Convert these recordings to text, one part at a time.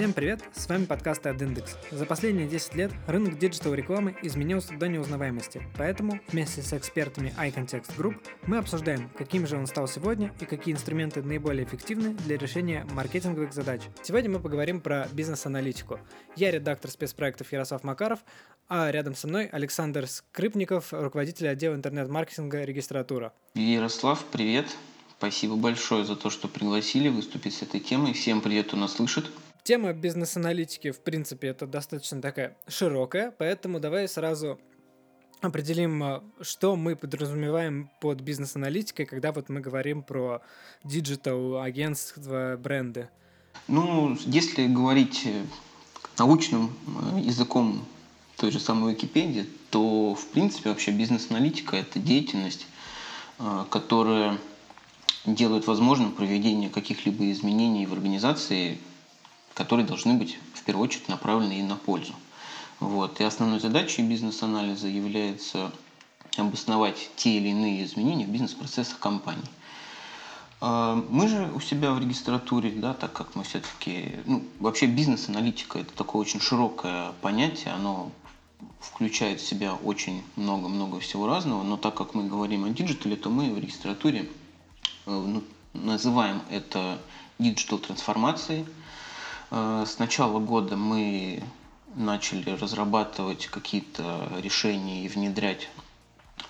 Всем привет, с вами подкаст от Яндекс. За последние 10 лет рынок digital рекламы изменился до неузнаваемости, поэтому вместе с экспертами iContext Group мы обсуждаем, каким же он стал сегодня и какие инструменты наиболее эффективны для решения маркетинговых задач. Сегодня мы поговорим про бизнес-аналитику. Я редактор спецпроектов Ярослав Макаров, а рядом со мной Александр Скрипников, руководитель отдела интернет-маркетинга регистратура. Ярослав, привет. Спасибо большое за то, что пригласили выступить с этой темой. Всем привет, кто нас слышит. Тема бизнес-аналитики, в принципе, это достаточно такая широкая, поэтому давай сразу определим, а, что мы подразумеваем под бизнес-аналитикой, когда вот мы говорим про digital, агентства, бренды. Ну, если говорить э, научным э, языком той же самой Википедии, то, в принципе, вообще бизнес-аналитика – это деятельность, э, которая делает возможным проведение каких-либо изменений в организации которые должны быть в первую очередь направлены и на пользу. Вот. И основной задачей бизнес-анализа является обосновать те или иные изменения в бизнес-процессах компании. А, мы же у себя в регистратуре, да, так как мы все-таки, ну, вообще бизнес-аналитика это такое очень широкое понятие, оно включает в себя очень много-много всего разного, но так как мы говорим о digital е, то мы в регистратуре э, ну, называем это digital трансформацией, Э, с начала года мы начали разрабатывать какие-то решения и внедрять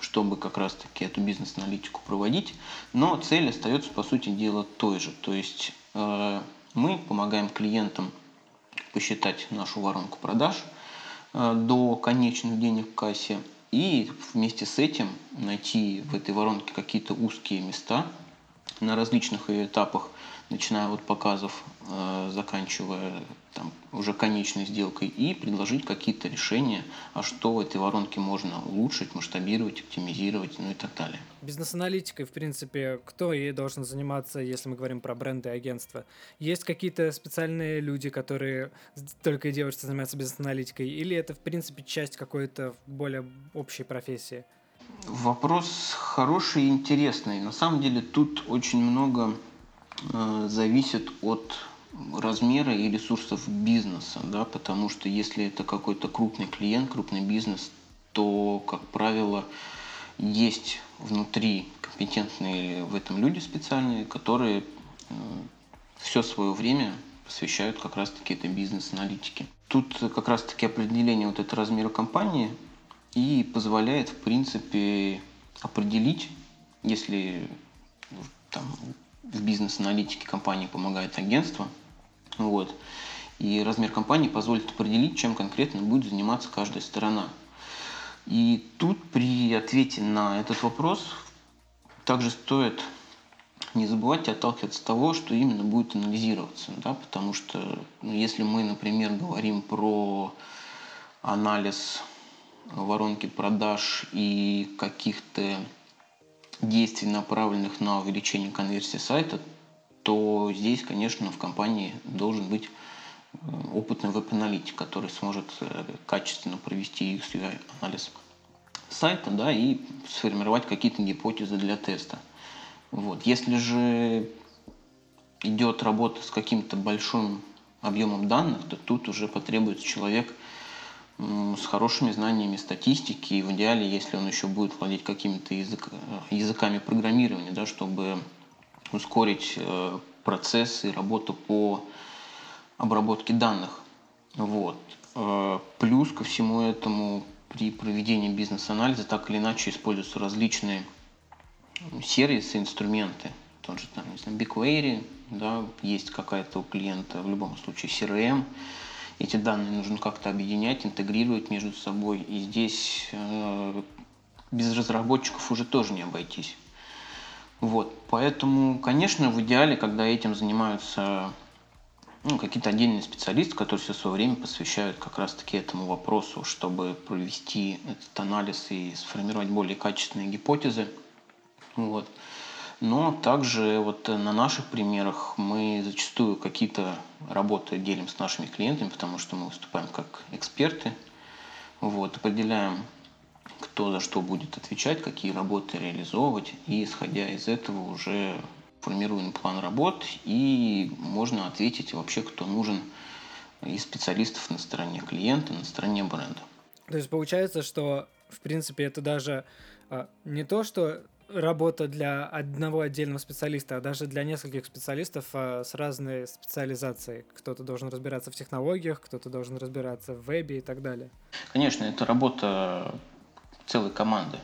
чтобы как раз-таки эту бизнес-аналитику проводить. Но цель остается, по сути дела, той же. То есть э, мы помогаем клиентам посчитать нашу воронку продаж э, до конечных денег в кассе и вместе с этим найти в этой воронке какие-то узкие места на различных этапах начиная от показов, э, заканчивая там, уже конечной сделкой, и предложить какие-то решения, а что в этой воронке можно улучшить, масштабировать, оптимизировать, ну и так далее. Бизнес-аналитикой, в принципе, кто ей должен заниматься, если мы говорим про бренды и агентства? Есть какие-то специальные люди, которые только и делают, что занимаются бизнес-аналитикой, или это, в принципе, часть какой-то более общей профессии? Вопрос хороший и интересный. На самом деле тут очень много зависит от размера и ресурсов бизнеса, да, потому что если это какой-то крупный клиент, крупный бизнес, то, как правило, есть внутри компетентные в этом люди специальные, которые э, все свое время посвящают как раз-таки этой бизнес-аналитике. Тут как раз-таки определение вот этого размера компании и позволяет, в принципе, определить, если там в бизнес-аналитике компании помогает агентство. Вот. И размер компании позволит определить, чем конкретно будет заниматься каждая сторона. И тут при ответе на этот вопрос также стоит не забывать отталкиваться от того, что именно будет анализироваться. Да? Потому что ну, если мы, например, говорим про анализ воронки продаж и каких-то действий, направленных на увеличение конверсии сайта, то здесь, конечно, в компании должен быть э, опытный веб-аналитик, который сможет э, качественно провести UX анализ сайта да, и сформировать какие-то гипотезы для теста. Вот. Если же идет работа с каким-то большим объемом данных, то тут уже потребуется человек – с хорошими знаниями статистики, и в идеале, если он еще будет владеть какими-то язык, э, языками программирования, да, чтобы ускорить э, процесс и работу по обработке данных. Вот. Э, плюс ко всему этому при проведении бизнес-анализа так или иначе используются различные сервисы, инструменты. Тот же там, не знаю, BigQuery, да, есть какая-то у клиента в любом случае CRM, эти данные нужно как-то объединять, интегрировать между собой. И здесь э, без разработчиков уже тоже не обойтись. Вот, поэтому, конечно, в идеале, когда этим занимаются ну, какие-то отдельные специалисты, которые все свое время посвящают как раз-таки этому вопросу, чтобы провести этот анализ и сформировать более качественные гипотезы. Вот. Но также вот на наших примерах мы зачастую какие-то работы делим с нашими клиентами, потому что мы выступаем как эксперты. Вот, определяем, кто за что будет отвечать, какие работы реализовывать. И исходя из этого уже формируем план работ и можно ответить вообще, кто нужен и специалистов на стороне клиента, на стороне бренда. То есть получается, что в принципе это даже а, не то, что работа для одного отдельного специалиста, а даже для нескольких специалистов а, с разной специализацией. Кто-то должен разбираться в технологиях, кто-то должен разбираться в вебе и так далее. Конечно, это работа целой команды.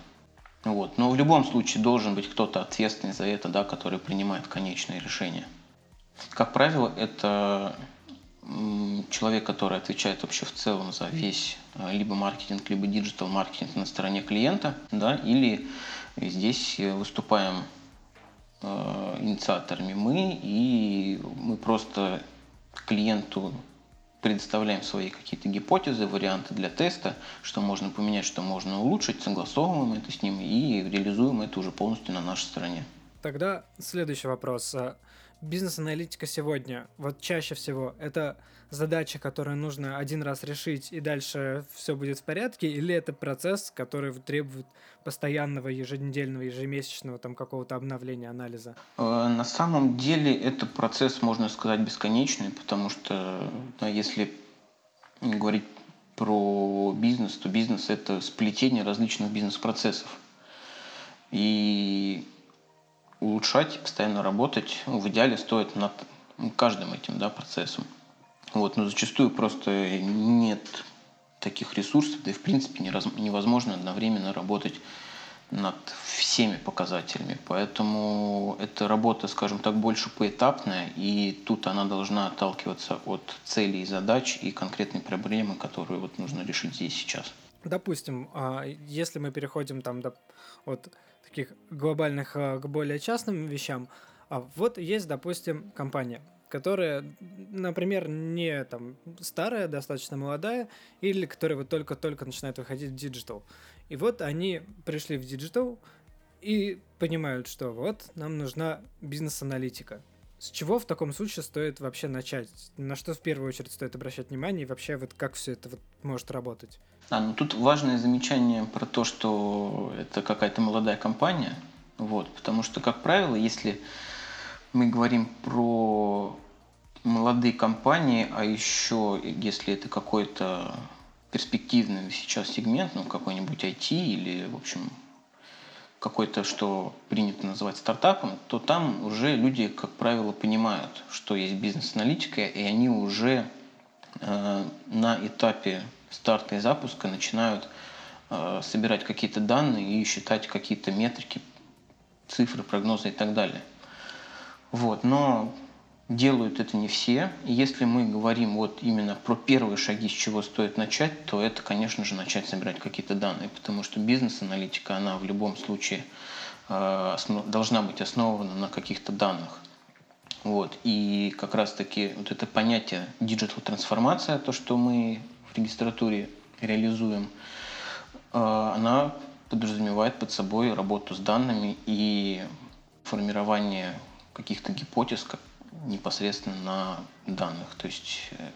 Вот. Но в любом случае должен быть кто-то ответственный за это, да, который принимает конечные решения. Как правило, это человек, который отвечает вообще в целом за весь а, либо маркетинг, либо digital маркетинг на стороне клиента, да, или здесь выступаем э, инициаторами мы, и мы просто клиенту предоставляем свои какие-то гипотезы, варианты для теста, что можно поменять, что можно улучшить, согласовываем это с ним и реализуем это уже полностью на нашей стороне. Тогда следующий вопрос. Бизнес-аналитика сегодня, вот чаще всего, это задача, которую нужно один раз решить, и дальше все будет в порядке, или это процесс, который требует постоянного еженедельного, ежемесячного там какого-то обновления анализа? Э, на самом деле это процесс, можно сказать, бесконечный, потому что да, если говорить про бизнес, то бизнес это сплетение различных бизнес-процессов. И улучшать, постоянно работать, ну, в идеале стоит над каждым этим да, процессом. Вот, но зачастую просто нет таких ресурсов, да и в принципе невозможно одновременно работать над всеми показателями. Поэтому эта работа, скажем так, больше поэтапная, и тут она должна отталкиваться от целей и задач и конкретной проблемы, которую вот нужно решить здесь сейчас. Допустим, а, если мы переходим там до, от таких глобальных а, к более частным вещам, а вот есть, допустим, компания, которая, например, не там старая, достаточно молодая, или которая вот только-только начинает выходить в digital. И вот они пришли в digital и понимают, что вот нам нужна бизнес-аналитика. С чего в таком случае стоит вообще начать? На что в первую очередь стоит обращать внимание и вообще вот как все это вот может работать? А, ну тут важное замечание про то, что это какая-то молодая компания. Вот, потому что, как правило, если мы говорим про молодые компании, а еще если это какой-то перспективный сейчас сегмент, ну какой-нибудь IT или, в общем, какой-то, что принято называть стартапом, то там уже люди, как правило, понимают, что есть бизнес-аналитика, и они уже э, на этапе старта и запуска начинают э, собирать какие-то данные и считать какие-то метрики, цифры, прогнозы и так далее. Вот. Но делают это не все. И если мы говорим вот именно про первые шаги, с чего стоит начать, то это, конечно же, начать собирать какие-то данные, потому что бизнес-аналитика, она в любом случае э, должна быть основана на каких-то данных. Вот. И как раз-таки вот это понятие digital трансформация, то, что мы в регистратуре реализуем, э, она подразумевает под собой работу с данными и формирование каких-то гипотез, непосредственно на данных. То есть э,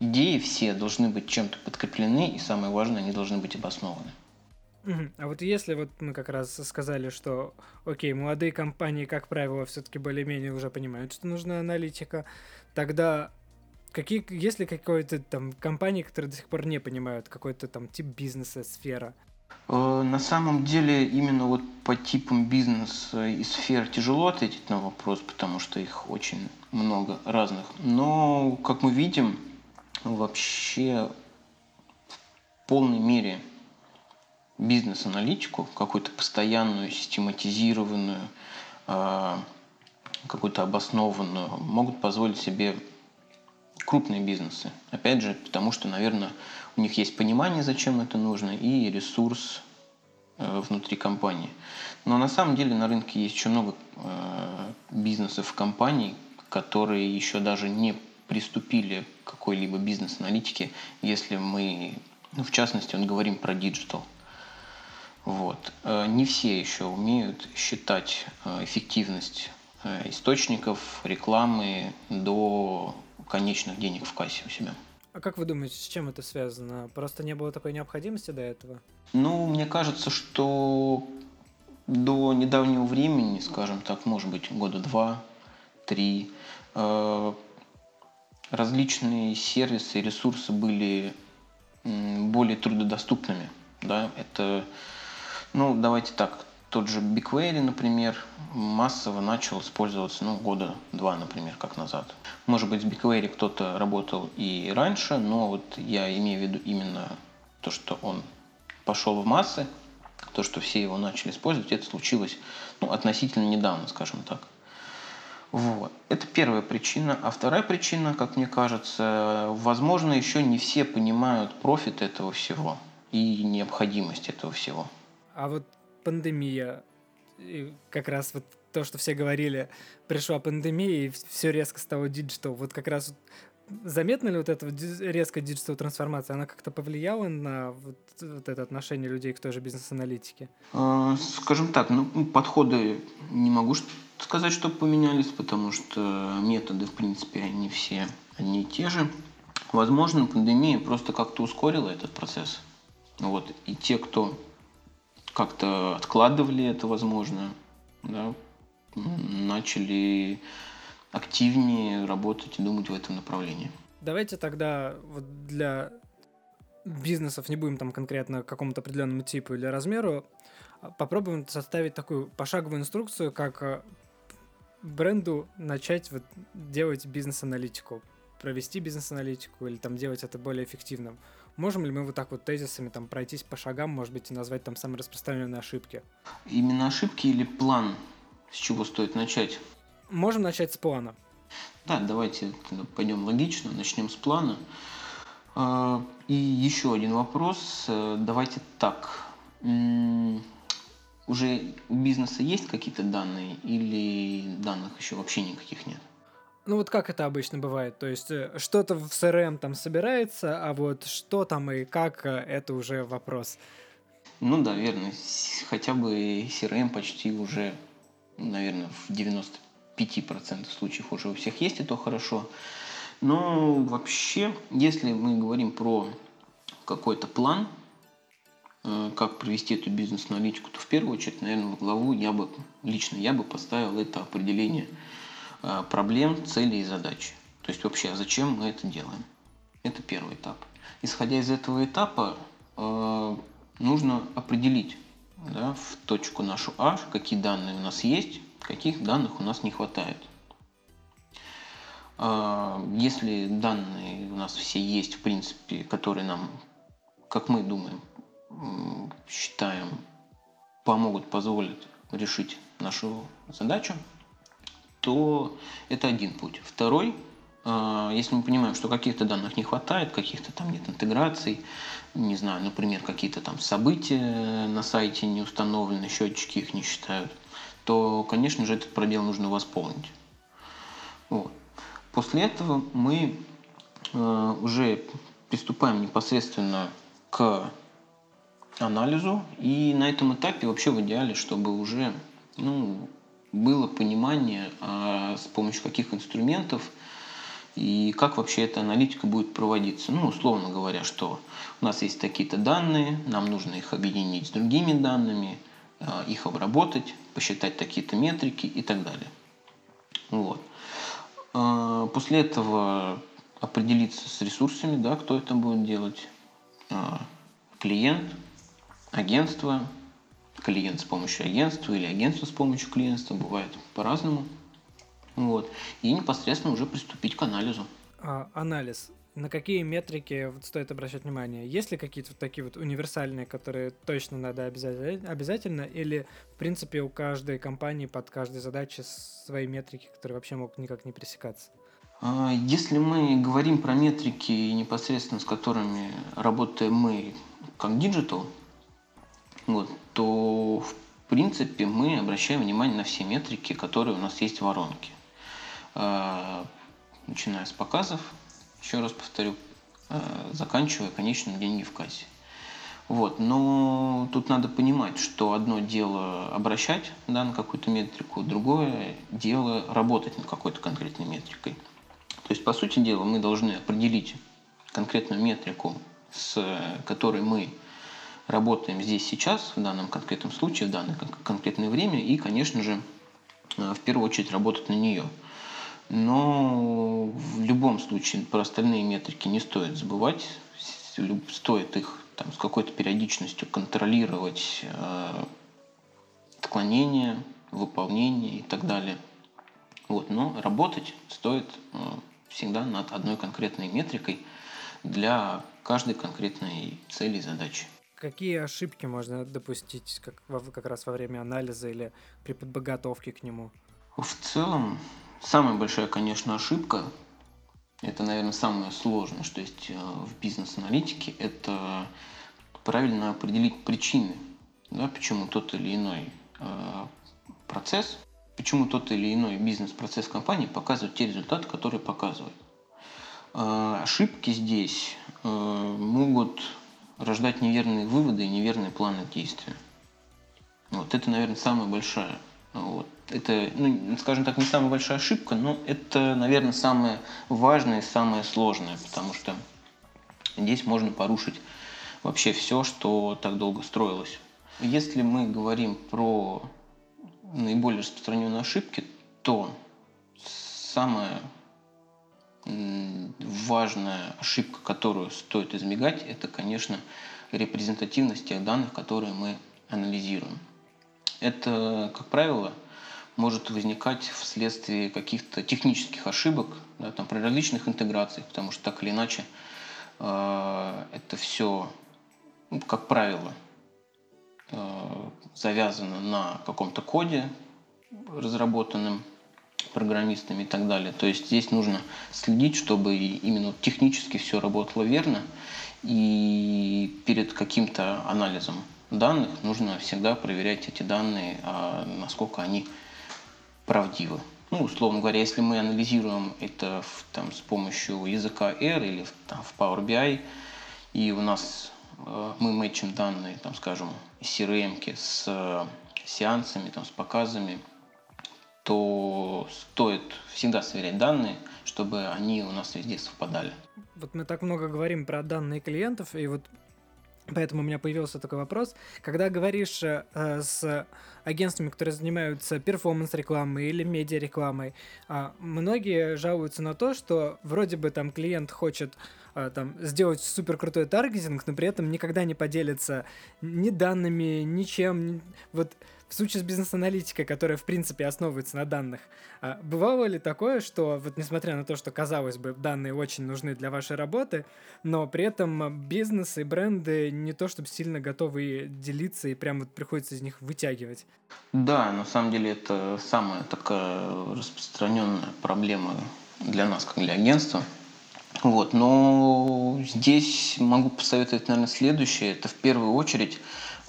идеи все должны быть чем-то подкреплены, и самое важное, они должны быть обоснованы. А вот если вот мы как раз сказали, что, окей, молодые компании, как правило, все-таки более-менее уже понимают, что нужна аналитика, тогда какие, есть ли какой-то там компании, которые до сих пор не понимают какой-то там тип бизнеса, сфера? Э, на самом деле именно вот по типам бизнеса и сфер тяжело ответить на вопрос, потому что их очень много разных. Но, как мы видим, вообще в полной мере бизнес-аналитику, какую-то постоянную, систематизированную, э, какую-то обоснованную, могут позволить себе крупные бизнесы. Опять же, потому что, наверное, у них есть понимание, зачем это нужно, и ресурс э, внутри компании. Но на самом деле на рынке есть еще много э, бизнесов, компаний, которые еще даже не приступили к какой-либо бизнес-аналитике, если мы, ну, в частности, вот говорим про digital. Вот. Э, не все еще умеют считать эффективность источников рекламы до конечных денег в кассе у себя. А как вы думаете, с чем это связано? Просто не было такой необходимости до этого? Ну, мне кажется, что до недавнего времени, скажем так, может быть, года два, три, э, различные сервисы и ресурсы были более трудодоступными. Да? Это, ну, давайте так, тот же BigQuery, например, массово начал использоваться, ну, года два, например, как назад. Может быть, с BigQuery кто-то работал и раньше, но вот я имею в виду именно то, что он пошел в массы, то, что все его начали использовать, это случилось ну, относительно недавно, скажем так. Вот. Это первая причина. А вторая причина, как мне кажется, возможно, еще не все понимают профит этого всего и необходимость этого всего. А вот пандемия, как раз вот то, что все говорили, пришла пандемия, и все резко стало digital. Вот как раз заметна ли вот эта резкая digital трансформация? Она как-то повлияла на вот, вот это отношение людей к той же бизнес-аналитике? А, скажем так, ну, подходы не могу сказать, что поменялись, потому что методы, в принципе, они все одни и те же. Возможно, пандемия просто как-то ускорила этот процесс. Вот. И те, кто как-то откладывали это, возможно, да, начали активнее работать и думать в этом направлении. Давайте тогда вот для бизнесов, не будем там конкретно какому-то определенному типу или размеру, а попробуем составить такую пошаговую инструкцию, как э, бренду начать вот делать бизнес-аналитику, провести бизнес-аналитику или там делать это более эффективным. Можем ли мы вот так вот тезисами там пройтись по шагам, может быть, и назвать там самые распространенные ошибки? Именно ошибки или план, с чего стоит начать? Можем начать с плана. Да, давайте пойдем логично, начнем с плана. А, и еще один вопрос. Э, давайте так уже у бизнеса есть какие-то данные или данных еще вообще никаких нет? Ну вот как это обычно бывает, то есть э, что-то в CRM там собирается, а вот что там и как, э, это уже вопрос. Ну да, верно. Хотя бы CRM почти уже, наверное, в 95% случаев уже у всех есть, и то хорошо. Но вообще, если мы говорим про какой-то план, Э, как провести эту бизнес-аналитику, то в первую очередь, наверное, в главу я бы, лично я бы поставил это определение э, проблем, целей и задач. То есть вообще, а зачем мы это делаем? Это первый этап. Исходя из этого этапа, э, нужно определить да, в точку нашу А, какие данные у нас есть, каких данных у нас не хватает. Если данные у нас все есть, в принципе, которые нам, как мы думаем, считаем, помогут, позволят решить нашу задачу, то это один путь. Второй, а, если мы понимаем, что каких-то данных не хватает, каких-то там нет интеграций, не знаю, например, какие-то там события на сайте не установлены, счетчики их не считают, то, конечно же, этот пробел нужно восполнить. Вот. После этого мы а, уже приступаем непосредственно к анализу. И на этом этапе вообще в идеале, чтобы уже ну, было понимание, а с помощью каких инструментов и как вообще эта аналитика будет проводиться. Ну, условно говоря, что у нас есть такие-то данные, нам нужно их объединить с другими данными, а, их обработать, посчитать такие-то метрики и так далее. Вот. А, после этого определиться с ресурсами, да, кто это будет делать, клиент, агентство, клиент с помощью агентства или агентство с помощью клиентства, бывает по-разному. Вот. И непосредственно уже приступить к анализу. А, анализ. На какие метрики вот стоит обращать внимание? Есть ли какие-то вот такие вот универсальные, которые точно надо обязательно, обязательно или, в принципе, у каждой компании под каждой задачей свои метрики, которые вообще могут никак не пересекаться? А, если мы говорим про метрики, непосредственно с которыми работаем мы как digital, вот, то в принципе мы обращаем внимание на все метрики, которые у нас есть в воронке. А, начиная с показов, еще раз повторю, а, заканчивая конечным деньги в кассе. Вот. Но тут надо понимать, что одно дело обращать да, на какую-то метрику, другое дело работать над какой-то конкретной метрикой. То есть, по сути дела, мы должны определить конкретную метрику, с которой мы работаем здесь сейчас, в данном конкретном случае, в данное конкретное время, и, конечно же, э, в первую очередь работать на нее. Но в любом случае про остальные метрики не стоит забывать. Стоит их там, с какой-то периодичностью контролировать э, отклонения, выполнение и так далее. Вот, но работать стоит э, всегда над одной конкретной метрикой для каждой конкретной цели и задачи. Какие ошибки можно допустить как, как раз во время анализа или при подготовке к нему? В целом, самая большая, конечно, ошибка, это, наверное, самое сложное, что есть э, в бизнес-аналитике, это правильно определить причины, да, почему тот или иной э, процесс, почему тот или иной бизнес-процесс компании показывает те результаты, которые показывает. Э, ошибки здесь э, могут рождать неверные выводы и неверные планы действия. Вот это, наверное, самая большая. Вот. Это, ну, скажем так, не самая большая ошибка, но это, наверное, самое важное и самое сложное, потому что здесь можно порушить вообще все, что так долго строилось. Если мы говорим про наиболее распространенные ошибки, то самая важная ошибка, которую стоит избегать, это, конечно, репрезентативность тех данных, которые мы анализируем. Это, как правило, может возникать вследствие каких-то технических ошибок, да, там, при различных интеграциях, потому что так или иначе э, это все, ну, как правило, э, завязано на каком-то коде, разработанном программистами и так далее. То есть здесь нужно следить, чтобы именно технически все работало верно. И перед каким-то анализом данных нужно всегда проверять эти данные, а насколько они правдивы. Ну, условно говоря, если мы анализируем это в, там, с помощью языка R или там, в Power BI, и у нас э, мы мэчим данные, там, скажем, из CRM с э, сеансами, там, с показами, то стоит всегда сверять данные, чтобы они у нас везде совпадали. Вот мы так много говорим про данные клиентов, и вот Поэтому у меня появился такой вопрос. Когда говоришь э, с агентствами, которые занимаются перформанс-рекламой или медиа-рекламой, э, многие жалуются на то, что вроде бы там клиент хочет э, там, сделать супер крутой таргетинг, но при этом никогда не поделится ни данными, ничем. Вот в случае с бизнес-аналитикой, которая, в принципе, основывается на данных, а бывало ли такое, что, вот несмотря на то, что, казалось бы, данные очень нужны для вашей работы, но при этом бизнес и бренды не то чтобы сильно готовы делиться, и прям вот приходится из них вытягивать? Да, на самом деле это самая такая распространенная проблема для нас, как для агентства. Вот, но здесь могу посоветовать, наверное, следующее. Это в первую очередь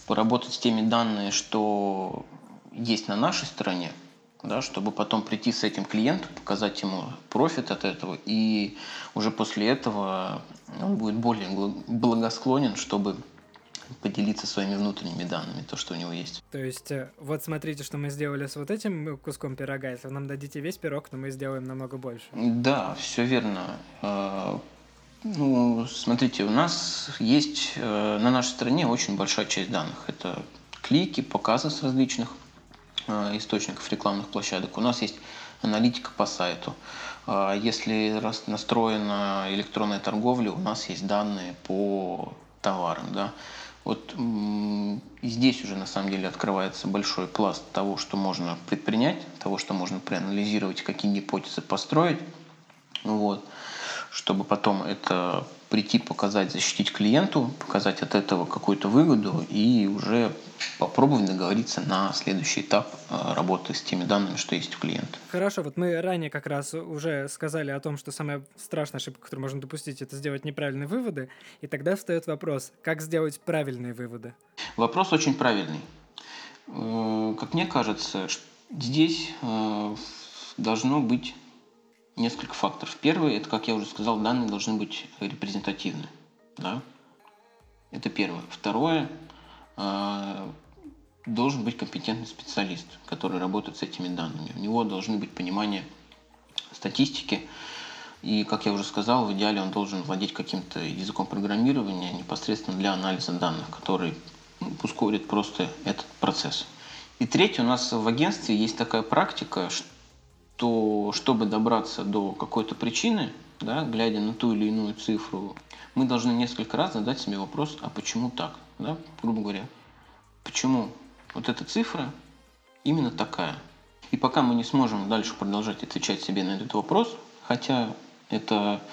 поработать с теми данными, что есть на нашей стороне, да, чтобы потом прийти с этим клиенту, показать ему профит от этого, и уже после этого он будет более благосклонен, чтобы поделиться своими внутренними данными, то, что у него есть. То есть, э, вот смотрите, что мы сделали с вот этим куском пирога. Если нам дадите весь пирог, то мы сделаем намного больше. Да, все верно. Ну, смотрите, у нас есть э, на нашей стране очень большая часть данных. Это клики, показы с различных э, источников рекламных площадок. У нас есть аналитика по сайту. Э, если раз настроена электронная торговля, у нас есть данные по товарам. Да? Вот здесь уже на самом деле открывается большой пласт того, что можно предпринять, того, что можно проанализировать, какие гипотезы построить. Вот чтобы потом это прийти, показать, защитить клиенту, показать от этого какую-то выгоду и уже попробовать договориться на следующий этап э, работы с теми данными, что есть у клиента. Хорошо, вот мы ранее как раз уже сказали о том, что самая страшная ошибка, которую можно допустить, это сделать неправильные выводы, и тогда встает вопрос, как сделать правильные выводы? Вопрос очень правильный. Э, как мне кажется, здесь э, должно быть несколько факторов. Первый, это, как я уже сказал, данные должны быть репрезентативны. Да? Это первое. Второе, э, должен быть компетентный специалист, который работает с этими данными. У него должны быть понимание статистики. И, как я уже сказал, в идеале он должен владеть каким-то языком программирования непосредственно для анализа данных, который ускорит просто этот процесс. И третье, у нас в агентстве есть такая практика, то чтобы добраться до какой-то причины, да, глядя на ту или иную цифру, мы должны несколько раз задать себе вопрос, а почему так, да, грубо говоря, почему вот эта цифра именно такая. И пока мы не сможем дальше продолжать отвечать себе на этот вопрос, хотя это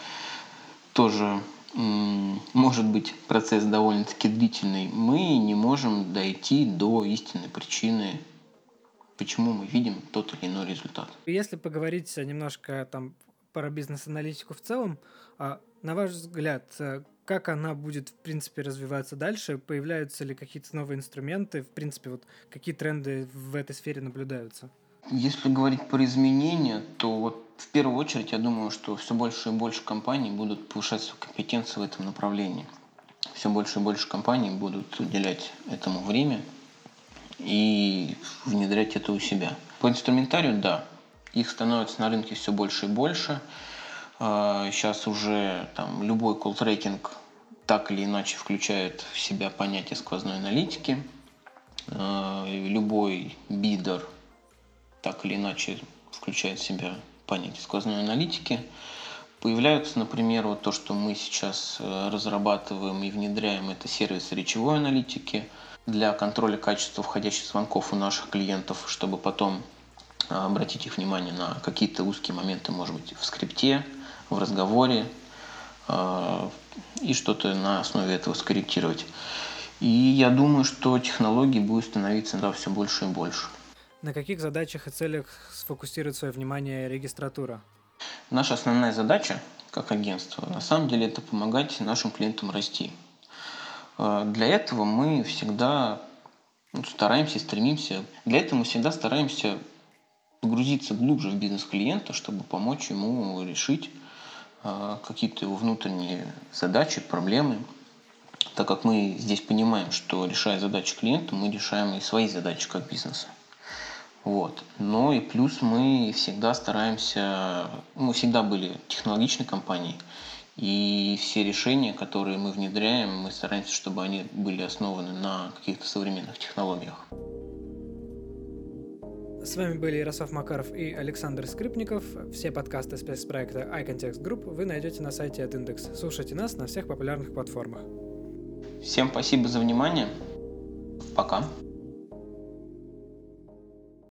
тоже может быть процесс довольно-таки длительный, мы не можем дойти до истинной причины, почему мы видим тот или иной результат. Если поговорить немножко там про бизнес-аналитику в целом, а, на ваш взгляд, э, как она будет, в принципе, развиваться дальше? Появляются ли какие-то новые инструменты? В принципе, вот какие тренды в этой сфере наблюдаются? Если говорить про изменения, то вот в первую очередь я думаю, что все больше и больше компаний будут повышать свою компетенцию в этом направлении. Все больше и больше компаний будут уделять этому время и внедрять это у себя. По инструментарию, да, их становится на рынке все больше и больше. Сейчас а, уже там, любой колл-трекинг так или иначе включает в себя понятие сквозной аналитики. А, любой бидер так или иначе включает в себя понятие сквозной аналитики. Появляются, например, вот то, что мы сейчас э, разрабатываем и внедряем, это сервис речевой аналитики для контроля качества входящих звонков у наших клиентов, чтобы потом э, обратить их внимание на какие-то узкие моменты, может быть, в скрипте, в разговоре, э, и что-то на основе этого скорректировать. И я думаю, что технологий будет становиться да, все больше и больше. На каких задачах и целях сфокусирует свое внимание регистратура? Наша основная задача как агентство на самом деле это помогать нашим клиентам расти. Э, для этого мы всегда ну, стараемся, стремимся. Для этого мы всегда стараемся погрузиться глубже в бизнес клиента, чтобы помочь ему решить э, какие-то его внутренние задачи, проблемы. Так как мы здесь понимаем, что решая задачи клиента, мы решаем и свои задачи как бизнеса. Вот. Ну и плюс мы всегда стараемся, мы всегда были технологичной компанией, и все решения, которые мы внедряем, мы стараемся, чтобы они были основаны на каких-то современных технологиях. С вами были Ярослав Макаров и Александр Скрипников. Все подкасты спецпроекта iContext Group вы найдете на сайте от Индекс. Слушайте нас на всех популярных платформах. Всем спасибо за внимание. Пока.